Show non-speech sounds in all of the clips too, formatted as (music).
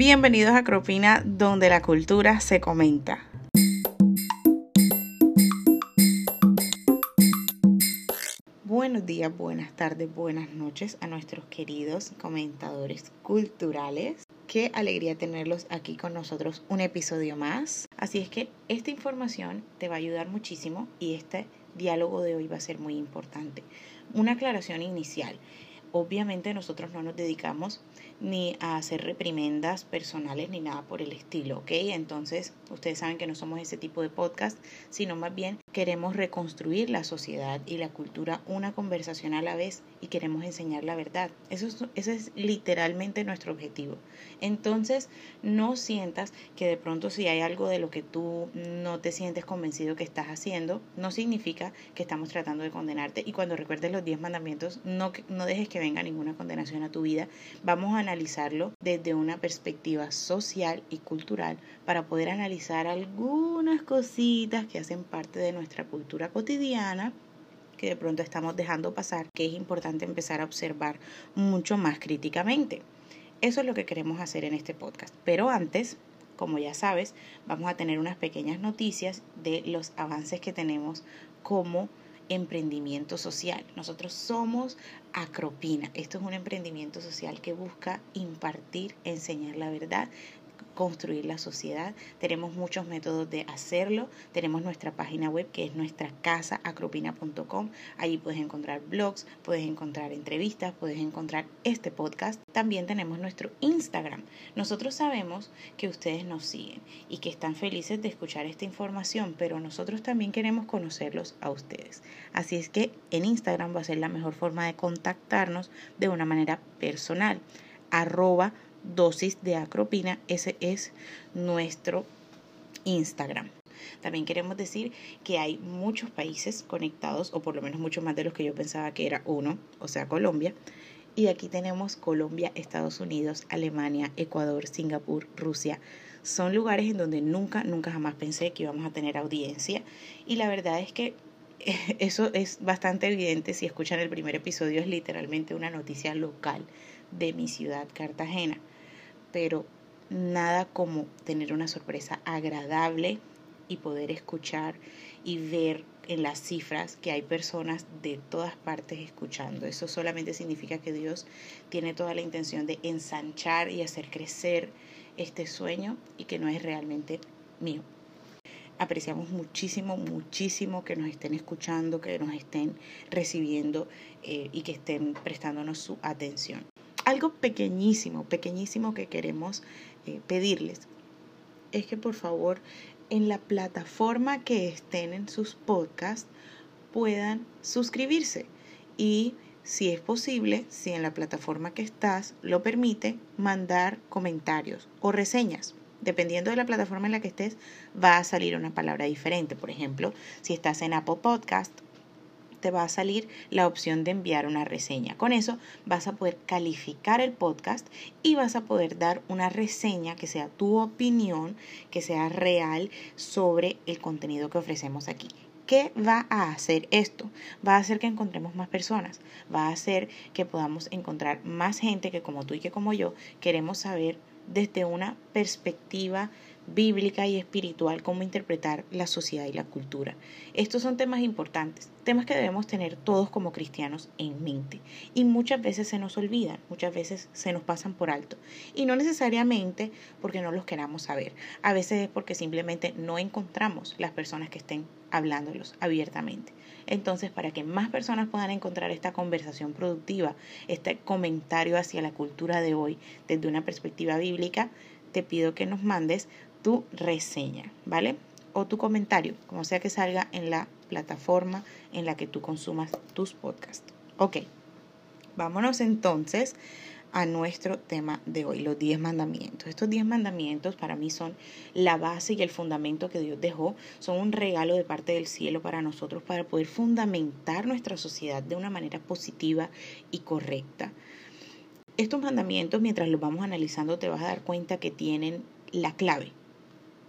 Bienvenidos a Cropina, donde la cultura se comenta. Buenos días, buenas tardes, buenas noches a nuestros queridos comentadores culturales. Qué alegría tenerlos aquí con nosotros un episodio más. Así es que esta información te va a ayudar muchísimo y este diálogo de hoy va a ser muy importante. Una aclaración inicial. Obviamente nosotros no nos dedicamos ni a hacer reprimendas personales ni nada por el estilo, ¿ok? Entonces ustedes saben que no somos ese tipo de podcast, sino más bien queremos reconstruir la sociedad y la cultura una conversación a la vez y queremos enseñar la verdad. Eso es, ese es literalmente nuestro objetivo. Entonces no sientas que de pronto si hay algo de lo que tú no te sientes convencido que estás haciendo, no significa que estamos tratando de condenarte y cuando recuerdes los 10 mandamientos no, no dejes que venga ninguna condenación a tu vida. Vamos a analizarlo desde una perspectiva social y cultural para poder analizar algunas cositas que hacen parte de nuestra cultura cotidiana que de pronto estamos dejando pasar, que es importante empezar a observar mucho más críticamente. Eso es lo que queremos hacer en este podcast. Pero antes, como ya sabes, vamos a tener unas pequeñas noticias de los avances que tenemos como emprendimiento social. Nosotros somos Acropina. Esto es un emprendimiento social que busca impartir, enseñar la verdad construir la sociedad. Tenemos muchos métodos de hacerlo. Tenemos nuestra página web que es nuestra casa acropina.com. Allí puedes encontrar blogs, puedes encontrar entrevistas, puedes encontrar este podcast. También tenemos nuestro Instagram. Nosotros sabemos que ustedes nos siguen y que están felices de escuchar esta información, pero nosotros también queremos conocerlos a ustedes. Así es que en Instagram va a ser la mejor forma de contactarnos de una manera personal. Arroba dosis de acropina. Ese es nuestro Instagram. También queremos decir que hay muchos países conectados, o por lo menos mucho más de los que yo pensaba que era uno, o sea, Colombia. Y aquí tenemos Colombia, Estados Unidos, Alemania, Ecuador, Singapur, Rusia. Son lugares en donde nunca, nunca jamás pensé que íbamos a tener audiencia. Y la verdad es que (laughs) eso es bastante evidente si escuchan el primer episodio, es literalmente una noticia local de mi ciudad, Cartagena pero nada como tener una sorpresa agradable y poder escuchar y ver en las cifras que hay personas de todas partes escuchando. Eso solamente significa que Dios tiene toda la intención de ensanchar y hacer crecer este sueño y que no es realmente mío. Apreciamos muchísimo, muchísimo que nos estén escuchando, que nos estén recibiendo eh, y que estén prestándonos su atención algo pequeñísimo, pequeñísimo que queremos eh, pedirles es que por favor en la plataforma que estén en sus podcasts puedan suscribirse y si es posible, si en la plataforma que estás lo permite, mandar comentarios o reseñas. Dependiendo de la plataforma en la que estés, va a salir una palabra diferente. Por ejemplo, si estás en Apple Podcast, te va a salir la opción de enviar una reseña. Con eso vas a poder calificar el podcast y vas a poder dar una reseña que sea tu opinión, que sea real sobre el contenido que ofrecemos aquí. ¿Qué va a hacer esto? Va a hacer que encontremos más personas, va a hacer que podamos encontrar más gente que como tú y que como yo queremos saber desde una perspectiva bíblica y espiritual cómo interpretar la sociedad y la cultura. Estos son temas importantes, temas que debemos tener todos como cristianos en mente y muchas veces se nos olvidan, muchas veces se nos pasan por alto y no necesariamente porque no los queramos saber, a veces es porque simplemente no encontramos las personas que estén hablándolos abiertamente. Entonces, para que más personas puedan encontrar esta conversación productiva, este comentario hacia la cultura de hoy desde una perspectiva bíblica, te pido que nos mandes tu reseña, ¿vale? O tu comentario, como sea que salga en la plataforma en la que tú consumas tus podcasts. Ok, vámonos entonces a nuestro tema de hoy, los 10 mandamientos. Estos 10 mandamientos para mí son la base y el fundamento que Dios dejó, son un regalo de parte del cielo para nosotros para poder fundamentar nuestra sociedad de una manera positiva y correcta. Estos mandamientos, mientras los vamos analizando, te vas a dar cuenta que tienen la clave,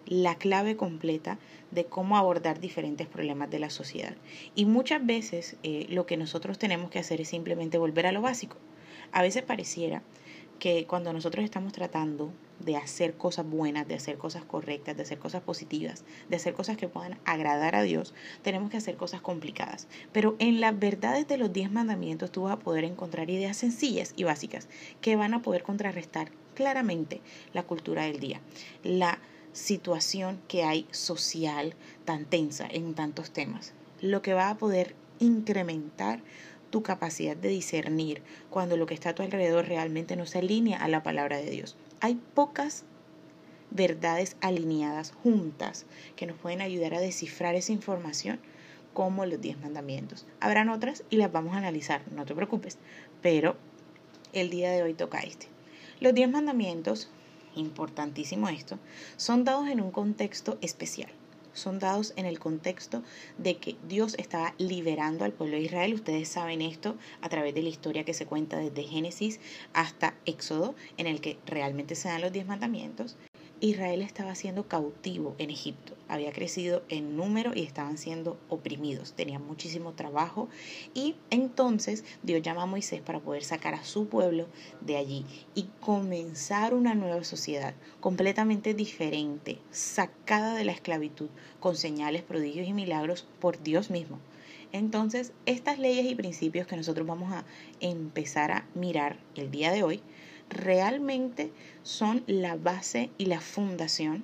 la clave completa de cómo abordar diferentes problemas de la sociedad. Y muchas veces eh, lo que nosotros tenemos que hacer es simplemente volver a lo básico. A veces pareciera que cuando nosotros estamos tratando de hacer cosas buenas, de hacer cosas correctas, de hacer cosas positivas, de hacer cosas que puedan agradar a Dios, tenemos que hacer cosas complicadas. Pero en las verdades de los diez mandamientos tú vas a poder encontrar ideas sencillas y básicas que van a poder contrarrestar claramente la cultura del día, la situación que hay social tan tensa en tantos temas, lo que va a poder incrementar tu capacidad de discernir cuando lo que está a tu alrededor realmente no se alinea a la palabra de Dios. Hay pocas verdades alineadas juntas que nos pueden ayudar a descifrar esa información como los diez mandamientos. Habrán otras y las vamos a analizar, no te preocupes, pero el día de hoy toca este. Los diez mandamientos, importantísimo esto, son dados en un contexto especial son dados en el contexto de que Dios estaba liberando al pueblo de Israel. Ustedes saben esto a través de la historia que se cuenta desde Génesis hasta Éxodo, en el que realmente se dan los diez mandamientos. Israel estaba siendo cautivo en Egipto, había crecido en número y estaban siendo oprimidos, tenían muchísimo trabajo. Y entonces Dios llama a Moisés para poder sacar a su pueblo de allí y comenzar una nueva sociedad completamente diferente, sacada de la esclavitud, con señales, prodigios y milagros por Dios mismo. Entonces, estas leyes y principios que nosotros vamos a empezar a mirar el día de hoy, realmente son la base y la fundación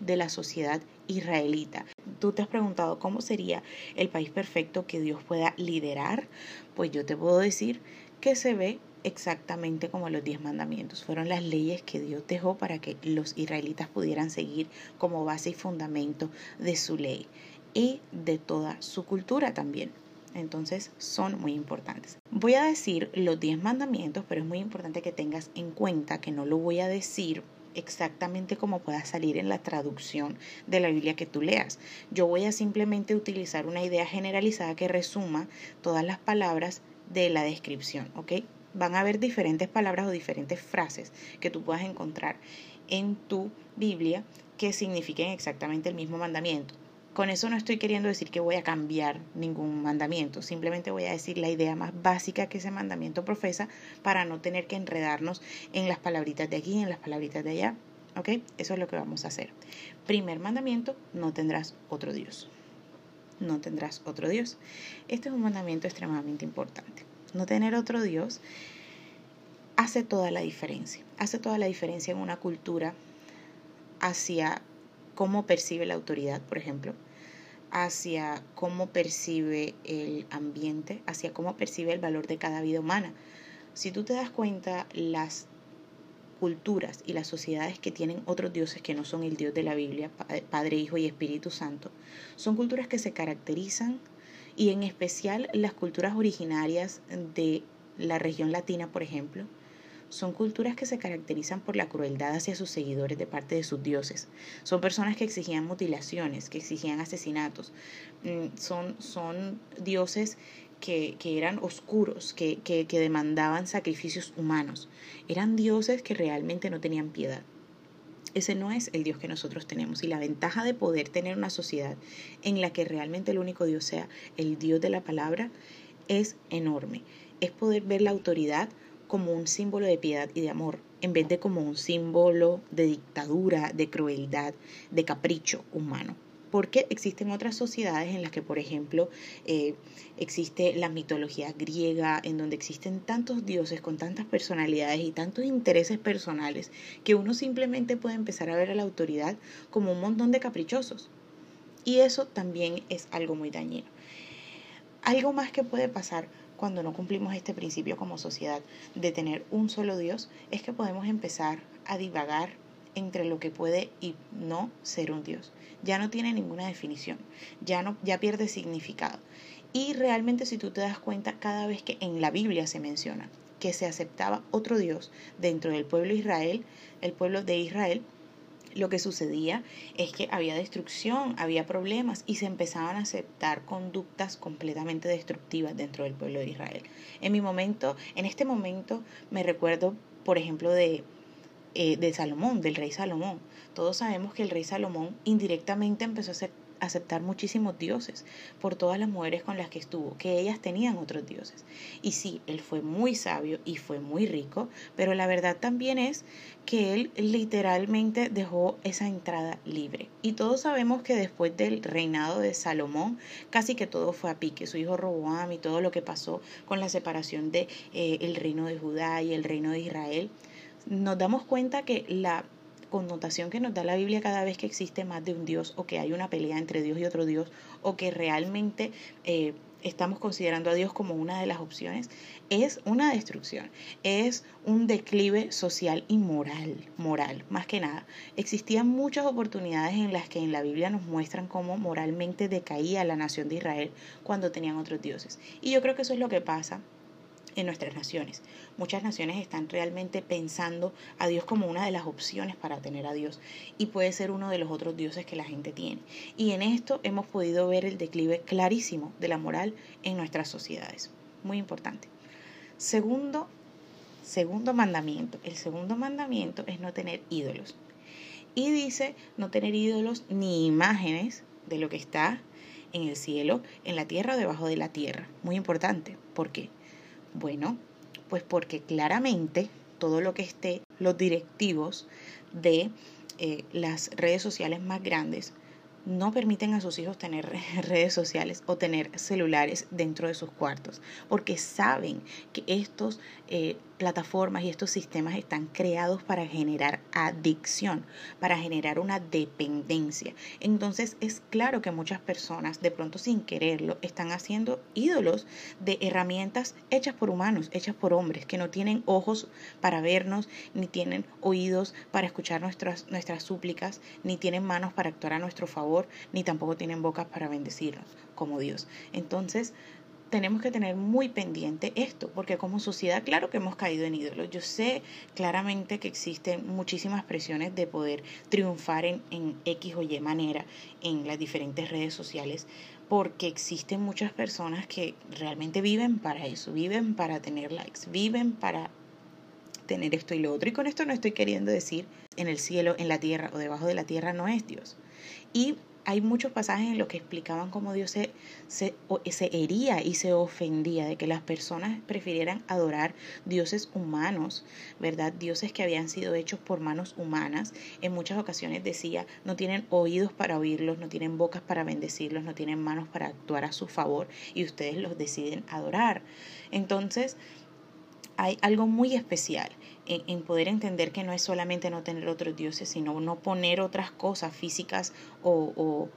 de la sociedad israelita. Tú te has preguntado cómo sería el país perfecto que Dios pueda liderar. Pues yo te puedo decir que se ve exactamente como los diez mandamientos. Fueron las leyes que Dios dejó para que los israelitas pudieran seguir como base y fundamento de su ley y de toda su cultura también. Entonces son muy importantes. Voy a decir los 10 mandamientos, pero es muy importante que tengas en cuenta que no lo voy a decir exactamente como pueda salir en la traducción de la Biblia que tú leas. Yo voy a simplemente utilizar una idea generalizada que resuma todas las palabras de la descripción, ¿ok? Van a haber diferentes palabras o diferentes frases que tú puedas encontrar en tu Biblia que signifiquen exactamente el mismo mandamiento. Con eso no estoy queriendo decir que voy a cambiar ningún mandamiento, simplemente voy a decir la idea más básica que ese mandamiento profesa para no tener que enredarnos en las palabritas de aquí en las palabritas de allá. ¿Ok? Eso es lo que vamos a hacer. Primer mandamiento, no tendrás otro Dios. No tendrás otro Dios. Este es un mandamiento extremadamente importante. No tener otro Dios hace toda la diferencia. Hace toda la diferencia en una cultura hacia cómo percibe la autoridad, por ejemplo, hacia cómo percibe el ambiente, hacia cómo percibe el valor de cada vida humana. Si tú te das cuenta, las culturas y las sociedades que tienen otros dioses que no son el Dios de la Biblia, Padre, Hijo y Espíritu Santo, son culturas que se caracterizan y en especial las culturas originarias de la región latina, por ejemplo, son culturas que se caracterizan por la crueldad hacia sus seguidores de parte de sus dioses. Son personas que exigían mutilaciones, que exigían asesinatos. Mm, son, son dioses que, eran oscuros, que, que, que demandaban sacrificios humanos. Eran dioses que realmente no tenían piedad. Ese no es el Dios que nosotros tenemos. Y la ventaja de poder tener una sociedad en la que realmente el único Dios sea el Dios de la palabra es enorme. Es poder ver la autoridad como un símbolo de piedad y de amor, en vez de como un símbolo de dictadura, de crueldad, de capricho humano. Porque existen otras sociedades en las que, por ejemplo, eh, existe la mitología griega, en donde existen tantos dioses con tantas personalidades y tantos intereses personales, que uno simplemente puede empezar a ver a la autoridad como un montón de caprichosos. Y eso también es algo muy dañino. Algo más que puede pasar cuando no cumplimos este principio como sociedad de tener un solo Dios, es que podemos empezar a divagar entre lo que puede y no ser un Dios. Ya no tiene ninguna definición, ya no ya pierde significado. Y realmente si tú te das cuenta cada vez que en la Biblia se menciona que se aceptaba otro Dios dentro del pueblo de Israel, el pueblo de Israel, lo que sucedía es que había destrucción, había problemas y se empezaban a aceptar conductas completamente destructivas dentro del pueblo de Israel. En mi momento, en este momento me recuerdo, por ejemplo, de, eh, de Salomón, del rey Salomón. Todos sabemos que el rey Salomón indirectamente empezó a aceptar muchísimos dioses por todas las mujeres con las que estuvo, que ellas tenían otros dioses. Y sí, él fue muy sabio y fue muy rico, pero la verdad también es que él literalmente dejó esa entrada libre. Y todos sabemos que después del reinado de Salomón, casi que todo fue a pique. Su hijo Roboam y todo lo que pasó con la separación de eh, el reino de Judá y el reino de Israel, nos damos cuenta que la connotación que nos da la Biblia cada vez que existe más de un Dios o que hay una pelea entre Dios y otro Dios o que realmente eh, estamos considerando a Dios como una de las opciones, es una destrucción, es un declive social y moral, moral, más que nada. Existían muchas oportunidades en las que en la Biblia nos muestran cómo moralmente decaía la nación de Israel cuando tenían otros dioses. Y yo creo que eso es lo que pasa en nuestras naciones. Muchas naciones están realmente pensando a Dios como una de las opciones para tener a Dios y puede ser uno de los otros dioses que la gente tiene. Y en esto hemos podido ver el declive clarísimo de la moral en nuestras sociedades. Muy importante. Segundo, segundo mandamiento. El segundo mandamiento es no tener ídolos. Y dice no tener ídolos ni imágenes de lo que está en el cielo, en la tierra o debajo de la tierra. Muy importante. ¿Por qué? Bueno, pues porque claramente todo lo que esté, los directivos de eh, las redes sociales más grandes no permiten a sus hijos tener (laughs) redes sociales o tener celulares dentro de sus cuartos, porque saben que estos eh, plataformas y estos sistemas están creados para generar adicción, para generar una dependencia. Entonces es claro que muchas personas, de pronto sin quererlo, están haciendo ídolos de herramientas hechas por humanos, hechas por hombres, que no tienen ojos para vernos, ni tienen oídos para escuchar nuestras, nuestras súplicas, ni tienen manos para actuar a nuestro favor, ni tampoco tienen bocas para bendecirnos como Dios. Entonces, tenemos que tener muy pendiente esto, porque como sociedad, claro que hemos caído en ídolos. Yo sé claramente que existen muchísimas presiones de poder triunfar en, en X o Y manera en las diferentes redes sociales, porque existen muchas personas que realmente viven para eso, viven para tener likes, viven para tener esto y lo otro. Y con esto no estoy queriendo decir en el cielo, en la tierra o debajo de la tierra no es Dios. Y hay muchos pasajes en los que explicaban cómo Dios se, se, se, hería y se ofendía de que las personas prefirieran adorar dioses humanos, ¿verdad? Dioses que habían sido hechos por manos humanas. En muchas ocasiones decía, no tienen oídos para oírlos, no tienen bocas para bendecirlos, no tienen manos para actuar a su favor y ustedes los deciden adorar. Entonces, hay algo muy especial en, poder entender que no es solamente no tener otros dioses, sino no poner otras cosas físicas o, o,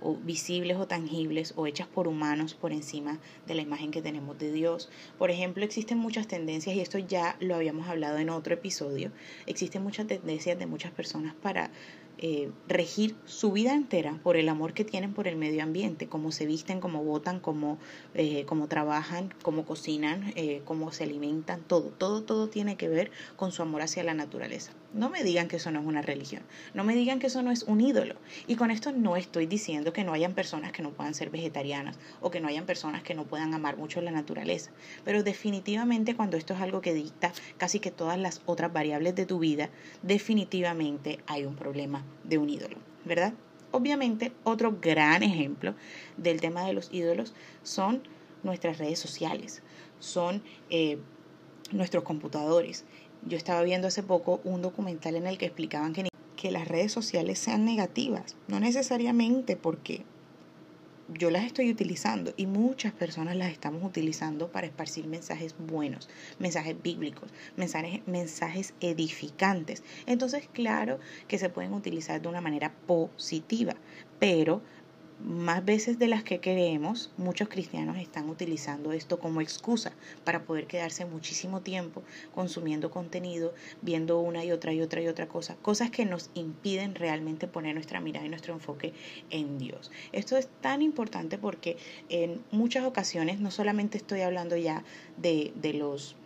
o, visibles o tangibles o hechas por humanos por encima de la imagen que tenemos de Dios. Por ejemplo, existen muchas tendencias, y esto ya lo habíamos hablado en otro episodio, existen muchas tendencias de muchas personas para eh, regir su vida entera por el amor que tienen por el medio ambiente, cómo se visten, cómo votan, cómo, eh, cómo trabajan, cómo cocinan, eh, cómo se alimentan, todo, todo, todo tiene que ver con su amor hacia la naturaleza. No me digan que eso no es una religión, no me digan que eso no es un ídolo. Y con esto no estoy diciendo que no hayan personas que no puedan ser vegetarianas o que no hayan personas que no puedan amar mucho la naturaleza. Pero definitivamente cuando esto es algo que dicta casi que todas las otras variables de tu vida, definitivamente hay un problema de un ídolo, ¿verdad? Obviamente, otro gran ejemplo del tema de los ídolos son nuestras redes sociales, son eh, nuestros computadores. Yo estaba viendo hace poco un documental en el que explicaban que, que las redes sociales sean negativas, no necesariamente porque yo las estoy utilizando y muchas personas las estamos utilizando para esparcir mensajes buenos, mensajes bíblicos, mensajes, mensajes edificantes. Entonces, claro que se pueden utilizar de una manera positiva, pero más veces de las que queremos, muchos cristianos están utilizando esto como excusa para poder quedarse muchísimo tiempo consumiendo contenido, viendo una y otra y otra y otra cosa, cosas que nos impiden realmente poner nuestra mirada y nuestro enfoque en Dios. Esto es tan importante porque en muchas ocasiones no solamente estoy hablando ya de, de los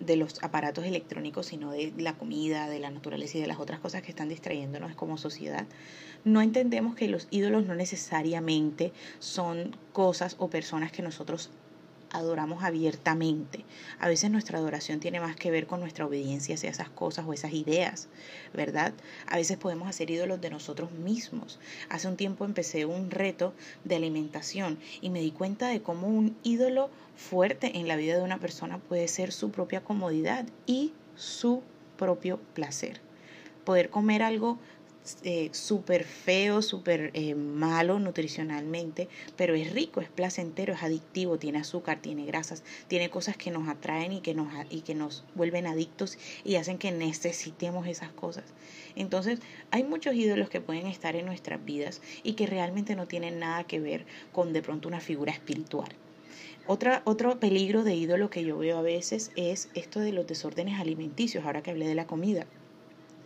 de los aparatos electrónicos, sino de la comida, de la naturaleza y de las otras cosas que están distrayéndonos como sociedad. No entendemos que los ídolos no necesariamente son cosas o personas que nosotros adoramos abiertamente. A veces nuestra adoración tiene más que ver con nuestra obediencia hacia esas cosas o esas ideas, ¿verdad? A veces podemos hacer ídolos de nosotros mismos. Hace un tiempo empecé un reto de alimentación y me di cuenta de cómo un ídolo fuerte en la vida de una persona puede ser su propia comodidad y su propio placer. Poder comer algo eh, súper feo, súper eh, malo nutricionalmente, pero es rico, es placentero, es adictivo, tiene azúcar, tiene grasas, tiene cosas que nos atraen y que nos, y que nos vuelven adictos y hacen que necesitemos esas cosas. Entonces, hay muchos ídolos que pueden estar en nuestras vidas y que realmente no tienen nada que ver con de pronto una figura espiritual. Otro peligro de ídolo que yo veo a veces es esto de los desórdenes alimenticios, ahora que hablé de la comida.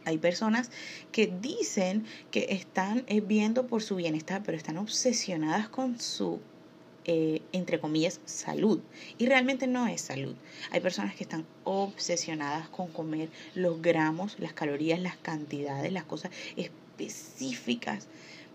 Hay personas que dicen que están eh, viendo por su bienestar, pero están obsesionadas con su, eh, entre comillas, salud. Y realmente no es salud. Hay personas que están obsesionadas con comer los gramos, las calorías, las cantidades, las cosas específicas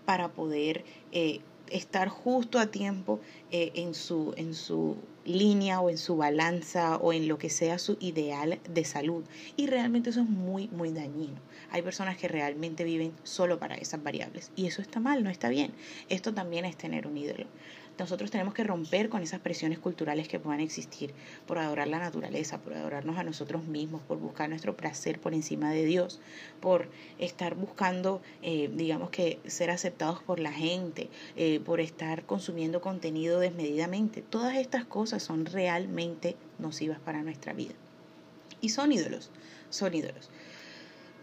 para poder eh, estar justo a tiempo en, su, en su línea o en su balanza o en lo que sea su ideal de salud. Y realmente eso es muy, muy dañino. Hay personas que realmente viven solo para esas variables y eso está mal, no está bien. Esto también es tener un ídolo. Nosotros tenemos que romper con esas presiones culturales que puedan existir por adorar la naturaleza, por adorarnos a nosotros mismos, por buscar nuestro placer por encima de Dios, por estar buscando, eh, digamos que, ser aceptados por la gente, eh, por estar consumiendo contenido desmedidamente. Todas estas cosas son realmente nocivas para nuestra vida. Y son ídolos, son ídolos.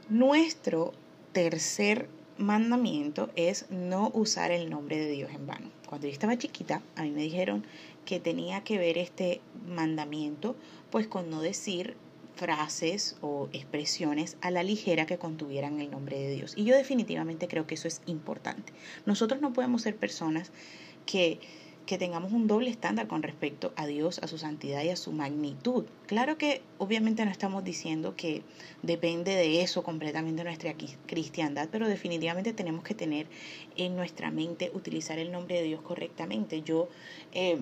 Nuestro tercer mandamiento es no usar el nombre de Dios en vano. Cuando yo estaba chiquita, a mí me dijeron que tenía que ver este mandamiento pues con no decir frases o expresiones a la ligera que contuvieran el nombre de Dios. Y yo definitivamente creo que eso es importante. Nosotros no podemos ser personas que que tengamos un doble estándar con respecto a Dios, a su santidad y a su magnitud. Claro que obviamente no estamos diciendo que depende de eso completamente nuestra cristiandad, pero definitivamente tenemos que tener en nuestra mente utilizar el nombre de Dios correctamente. Yo, eh,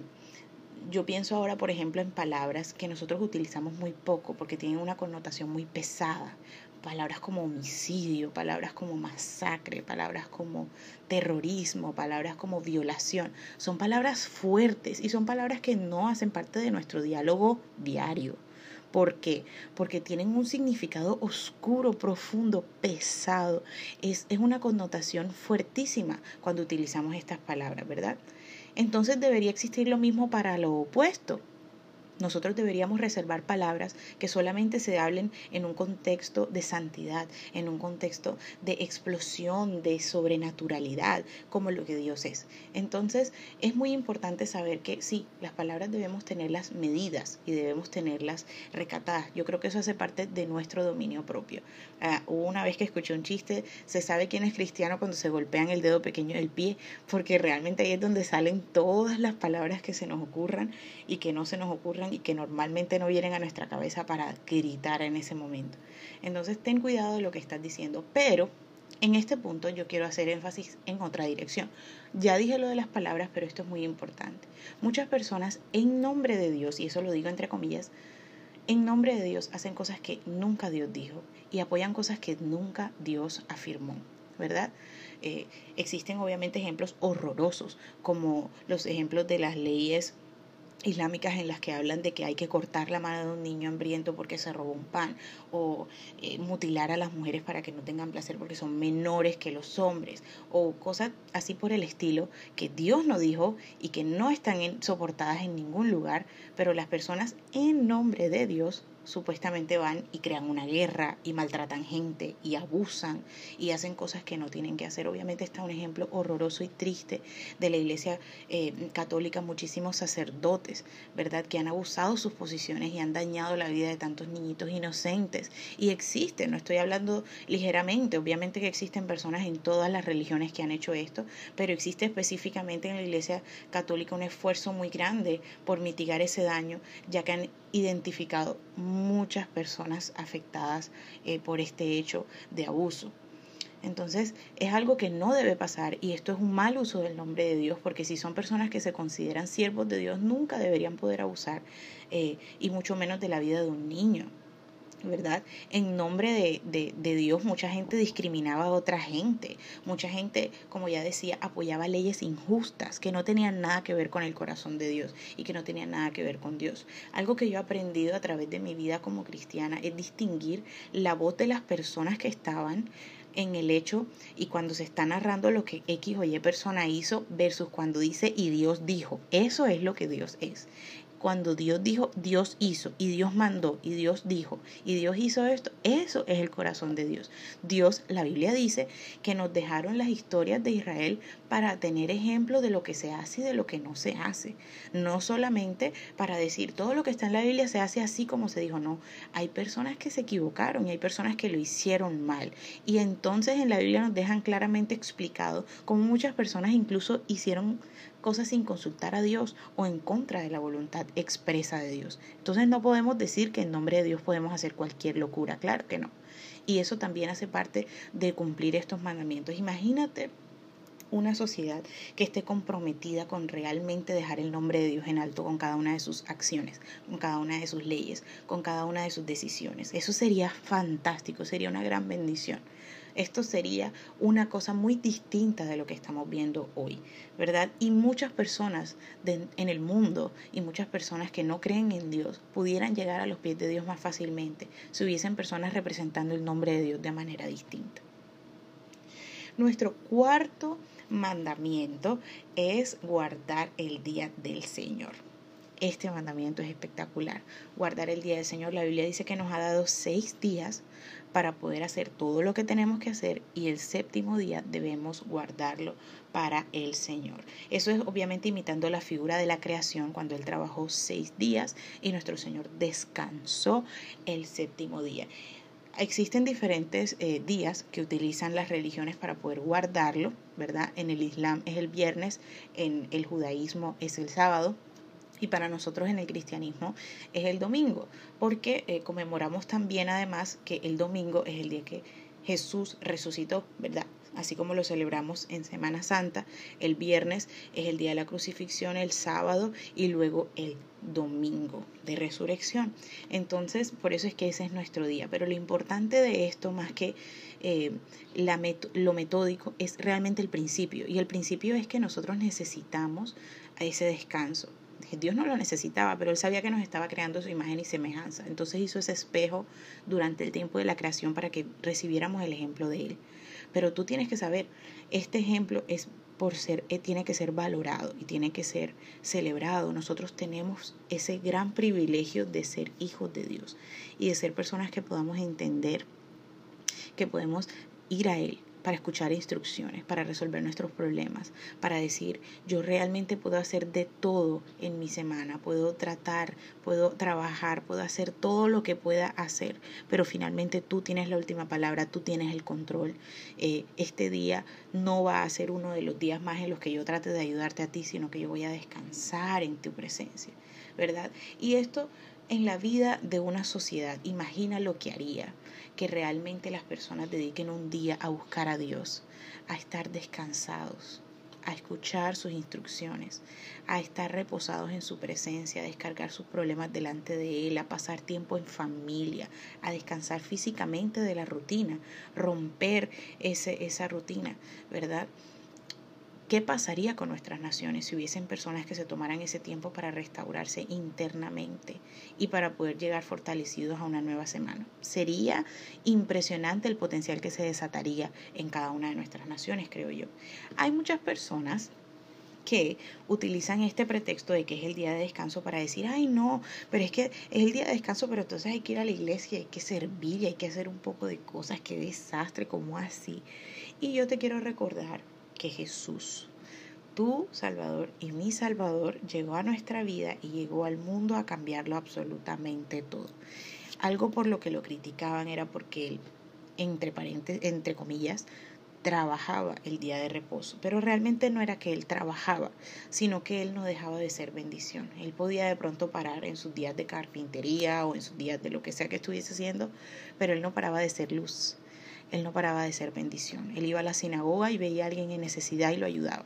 yo pienso ahora, por ejemplo, en palabras que nosotros utilizamos muy poco porque tienen una connotación muy pesada palabras como homicidio, palabras como masacre, palabras como terrorismo, palabras como violación. Son palabras fuertes y son palabras que no hacen parte de nuestro diálogo diario. ¿Por qué? Porque tienen un significado oscuro, profundo, pesado. Es, es una connotación fuertísima cuando utilizamos estas palabras, ¿verdad? Entonces debería existir lo mismo para lo opuesto. Nosotros deberíamos reservar palabras que solamente se hablen en un contexto de santidad, en un contexto de explosión, de sobrenaturalidad, como lo que Dios es. Entonces, es muy importante saber que sí, las palabras debemos tenerlas medidas y debemos tenerlas recatadas. Yo creo que eso hace parte de nuestro dominio propio. Uh, una vez que escuché un chiste, se sabe quién es cristiano cuando se golpean el dedo pequeño del pie, porque realmente ahí es donde salen todas las palabras que se nos ocurran y que no se nos ocurran y que normalmente no vienen a nuestra cabeza para gritar en ese momento. Entonces ten cuidado de lo que estás diciendo, pero en este punto yo quiero hacer énfasis en otra dirección. Ya dije lo de las palabras, pero esto es muy importante. Muchas personas en nombre de Dios, y eso lo digo entre comillas, en nombre de Dios hacen cosas que nunca Dios dijo y apoyan cosas que nunca Dios afirmó, ¿verdad? Eh, existen obviamente ejemplos horrorosos, como los ejemplos de las leyes islámicas en las que hablan de que hay que cortar la mano de un niño hambriento porque se robó un pan o eh, mutilar a las mujeres para que no tengan placer porque son menores que los hombres o cosas así por el estilo que Dios no dijo y que no están soportadas en ningún lugar, pero las personas en nombre de Dios supuestamente van y crean una guerra y maltratan gente y abusan y hacen cosas que no tienen que hacer. Obviamente está un ejemplo horroroso y triste de la iglesia eh, católica, muchísimos sacerdotes, ¿verdad? Que han abusado sus posiciones y han dañado la vida de tantos niñitos inocentes. Y existen, no estoy hablando ligeramente, obviamente que existen personas en todas las religiones que han hecho esto, pero existe específicamente en la iglesia católica un esfuerzo muy grande por mitigar ese daño, ya que han identificado muchas personas afectadas eh, por este hecho de abuso. Entonces es algo que no debe pasar y esto es un mal uso del nombre de Dios porque si son personas que se consideran siervos de Dios nunca deberían poder abusar eh, y mucho menos de la vida de un niño. ¿Verdad? En nombre de, de, de, Dios mucha gente discriminaba a otra gente, mucha gente, como ya decía, apoyaba leyes injustas que no tenían nada que ver con el corazón de Dios y que no tenían nada que ver con Dios. Algo que yo he aprendido a través de mi vida como cristiana es distinguir la voz de las personas que estaban en el hecho y cuando se está narrando lo que X o Y persona hizo versus cuando dice y Dios dijo. Eso es lo que Dios es cuando Dios dijo, Dios hizo, y Dios mandó, y Dios dijo, y Dios hizo esto, eso es el corazón de Dios. Dios, la Biblia dice que nos dejaron las historias de Israel para tener ejemplo de lo que se hace y de lo que no se hace. No solamente para decir todo lo que está en la Biblia se hace así como se dijo, no. Hay personas que se equivocaron y hay personas que lo hicieron mal. Y entonces en la Biblia nos dejan claramente explicado cómo muchas personas incluso hicieron cosas sin consultar a Dios o en contra de la voluntad expresa de Dios. Entonces no podemos decir que en nombre de Dios podemos hacer cualquier locura, claro que no. Y eso también hace parte de cumplir estos mandamientos. Imagínate una sociedad que esté comprometida con realmente dejar el nombre de Dios en alto con cada una de sus acciones, con cada una de sus leyes, con cada una de sus decisiones. Eso sería fantástico, sería una gran bendición. Esto sería una cosa muy distinta de lo que estamos viendo hoy, ¿verdad? Y muchas personas en el mundo y muchas personas que no creen en Dios pudieran llegar a los pies de Dios más fácilmente si hubiesen personas representando el nombre de Dios de manera distinta. Nuestro cuarto mandamiento es guardar el día del Señor. Este mandamiento es espectacular. Guardar el día del Señor. La Biblia dice que nos ha dado seis días para poder hacer todo lo que tenemos que hacer y el séptimo día debemos guardarlo para el Señor. Eso es obviamente imitando la figura de la creación cuando Él trabajó seis días y nuestro Señor descansó el séptimo día. Existen diferentes eh, días que utilizan las religiones para poder guardarlo, ¿verdad? En el Islam es el viernes, en el judaísmo es el sábado, y para nosotros en el cristianismo es el domingo, porque eh, conmemoramos también además que el domingo es el día que Jesús resucitó, ¿verdad? Así como lo celebramos en Semana Santa, el viernes es el día de la crucifixión, el sábado y luego el domingo de resurrección. Entonces, por eso es que ese es nuestro día. Pero lo importante de esto, más que eh, la lo metódico, es realmente el principio. Y el principio es que nosotros necesitamos ese descanso. Dios no lo necesitaba, pero él sabía que nos estaba creando su imagen y semejanza. Entonces hizo ese espejo durante el tiempo de la creación para que recibiéramos el ejemplo de él. Pero tú tienes que saber, este ejemplo es por ser, eh, tiene que ser valorado y tiene que ser celebrado. Nosotros tenemos ese gran privilegio de ser hijos de Dios y de ser personas que podamos entender que podemos ir a Él, para escuchar instrucciones, para resolver nuestros problemas, para decir, yo realmente puedo hacer de todo en mi semana, puedo tratar, puedo trabajar, puedo hacer todo lo que pueda hacer, pero finalmente tú tienes la última palabra, tú tienes el control. Eh, este día no va a ser uno de los días más en los que yo trate de ayudarte a ti, sino que yo voy a descansar en tu presencia, ¿verdad? Y esto en la vida de una sociedad, imagina lo que haría que realmente las personas dediquen un día a buscar a Dios, a estar descansados, a escuchar sus instrucciones, a estar reposados en su presencia, a descargar sus problemas delante de Él, a pasar tiempo en familia, a descansar físicamente de la rutina, romper ese, esa rutina, ¿verdad? ¿Qué pasaría con nuestras naciones si hubiesen personas que se tomaran ese tiempo para restaurarse internamente y para poder llegar fortalecidos a una nueva semana? Sería impresionante el potencial que se desataría en cada una de nuestras naciones, creo yo. Hay muchas personas que utilizan este pretexto de que es el día de descanso para decir, ay no, pero es que es el día de descanso, pero entonces hay que ir a la iglesia, hay que servir, hay que hacer un poco de cosas, qué desastre, como así. Y yo te quiero recordar que Jesús, tu Salvador y mi Salvador, llegó a nuestra vida y llegó al mundo a cambiarlo absolutamente todo. Algo por lo que lo criticaban era porque él, entre, paréntesis, entre comillas, trabajaba el día de reposo, pero realmente no era que él trabajaba, sino que él no dejaba de ser bendición. Él podía de pronto parar en sus días de carpintería o en sus días de lo que sea que estuviese haciendo, pero él no paraba de ser luz. Él no paraba de ser bendición. Él iba a la sinagoga y veía a alguien en necesidad y lo ayudaba.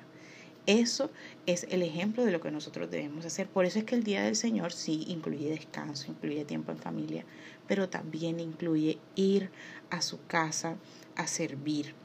Eso es el ejemplo de lo que nosotros debemos hacer. Por eso es que el Día del Señor sí incluye descanso, incluye tiempo en familia, pero también incluye ir a su casa a servir,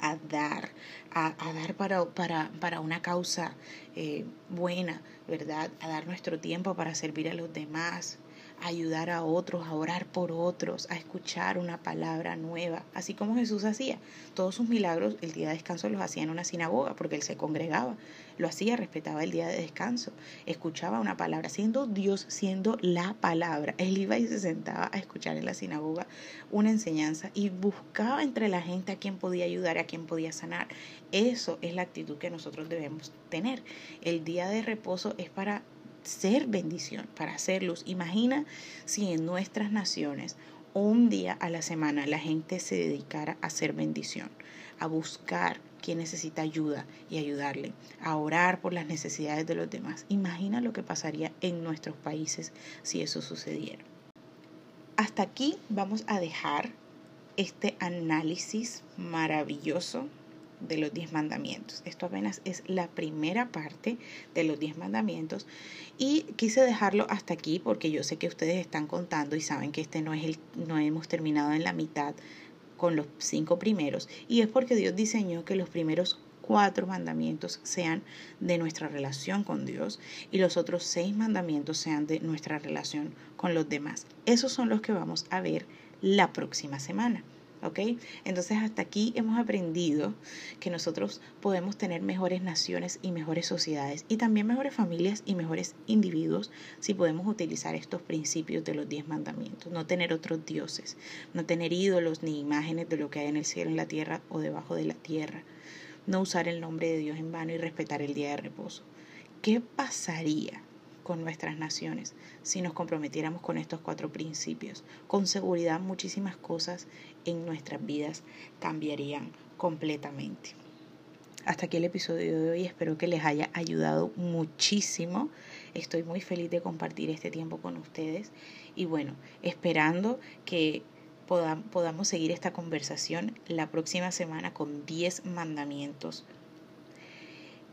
a dar, a, dar para, para, para, una causa eh, buena, ¿verdad? A dar nuestro tiempo para servir a los demás, ayudar a otros, a orar por otros, a escuchar una palabra nueva, así como Jesús hacía. Todos sus milagros el día de descanso los hacía en una sinagoga porque él se congregaba, lo hacía, respetaba el día de descanso, escuchaba una palabra, siendo Dios, siendo la palabra. Él iba y se sentaba a escuchar en la sinagoga una enseñanza y buscaba entre la gente a quien podía ayudar, a quien podía sanar. Eso es la actitud que nosotros debemos tener. El día de reposo es para ser bendición, para hacer luz. Imagina si en nuestras naciones un día a la semana la gente se dedicara a ser bendición, a buscar quien necesita ayuda y ayudarle, a orar por las necesidades de los demás. Imagina lo que pasaría en nuestros países si eso sucediera. Hasta aquí vamos a dejar este análisis maravilloso de los diez mandamientos. Esto apenas es la primera parte de los diez mandamientos y quise dejarlo hasta aquí porque yo sé que ustedes están contando y saben que este no es el no hemos terminado en la mitad con los cinco primeros y es porque Dios diseñó que los primeros cuatro mandamientos sean de nuestra relación con Dios y los otros seis mandamientos sean de nuestra relación con los demás. Esos son los que vamos a ver la próxima semana. ¿Ok? Entonces hasta aquí hemos aprendido que nosotros podemos tener mejores naciones y mejores sociedades y también mejores familias y mejores individuos si podemos utilizar estos principios de los diez mandamientos, no tener otros dioses, no tener ídolos ni imágenes de lo que hay en el cielo, en la tierra o debajo de la tierra, no usar el nombre de Dios en vano y respetar el día de reposo. ¿Qué pasaría con nuestras naciones si nos comprometiéramos con estos cuatro principios. Con seguridad muchísimas cosas en nuestras vidas cambiarían completamente. Hasta aquí el episodio de hoy, espero que les haya ayudado muchísimo. Estoy muy feliz de compartir este tiempo con ustedes y bueno, esperando que podamos seguir esta conversación la próxima semana con 10 mandamientos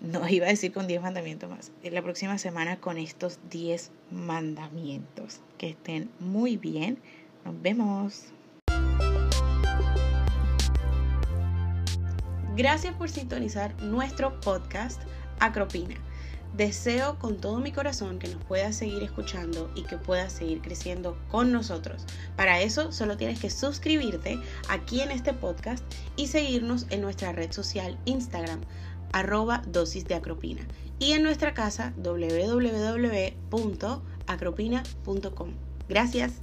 no (laughs) iba a decir con 10 mandamientos más, la próxima semana con estos 10 mandamientos. Que estén muy bien. Nos vemos. Gracias por sintonizar nuestro podcast Acropina. Deseo con todo mi corazón que nos puedas seguir escuchando y que puedas seguir creciendo con nosotros. Para eso solo tienes que suscribirte aquí en este podcast y seguirnos en nuestra red social Instagram arroba dosis de acropina y en nuestra casa www.acropina.com. Gracias.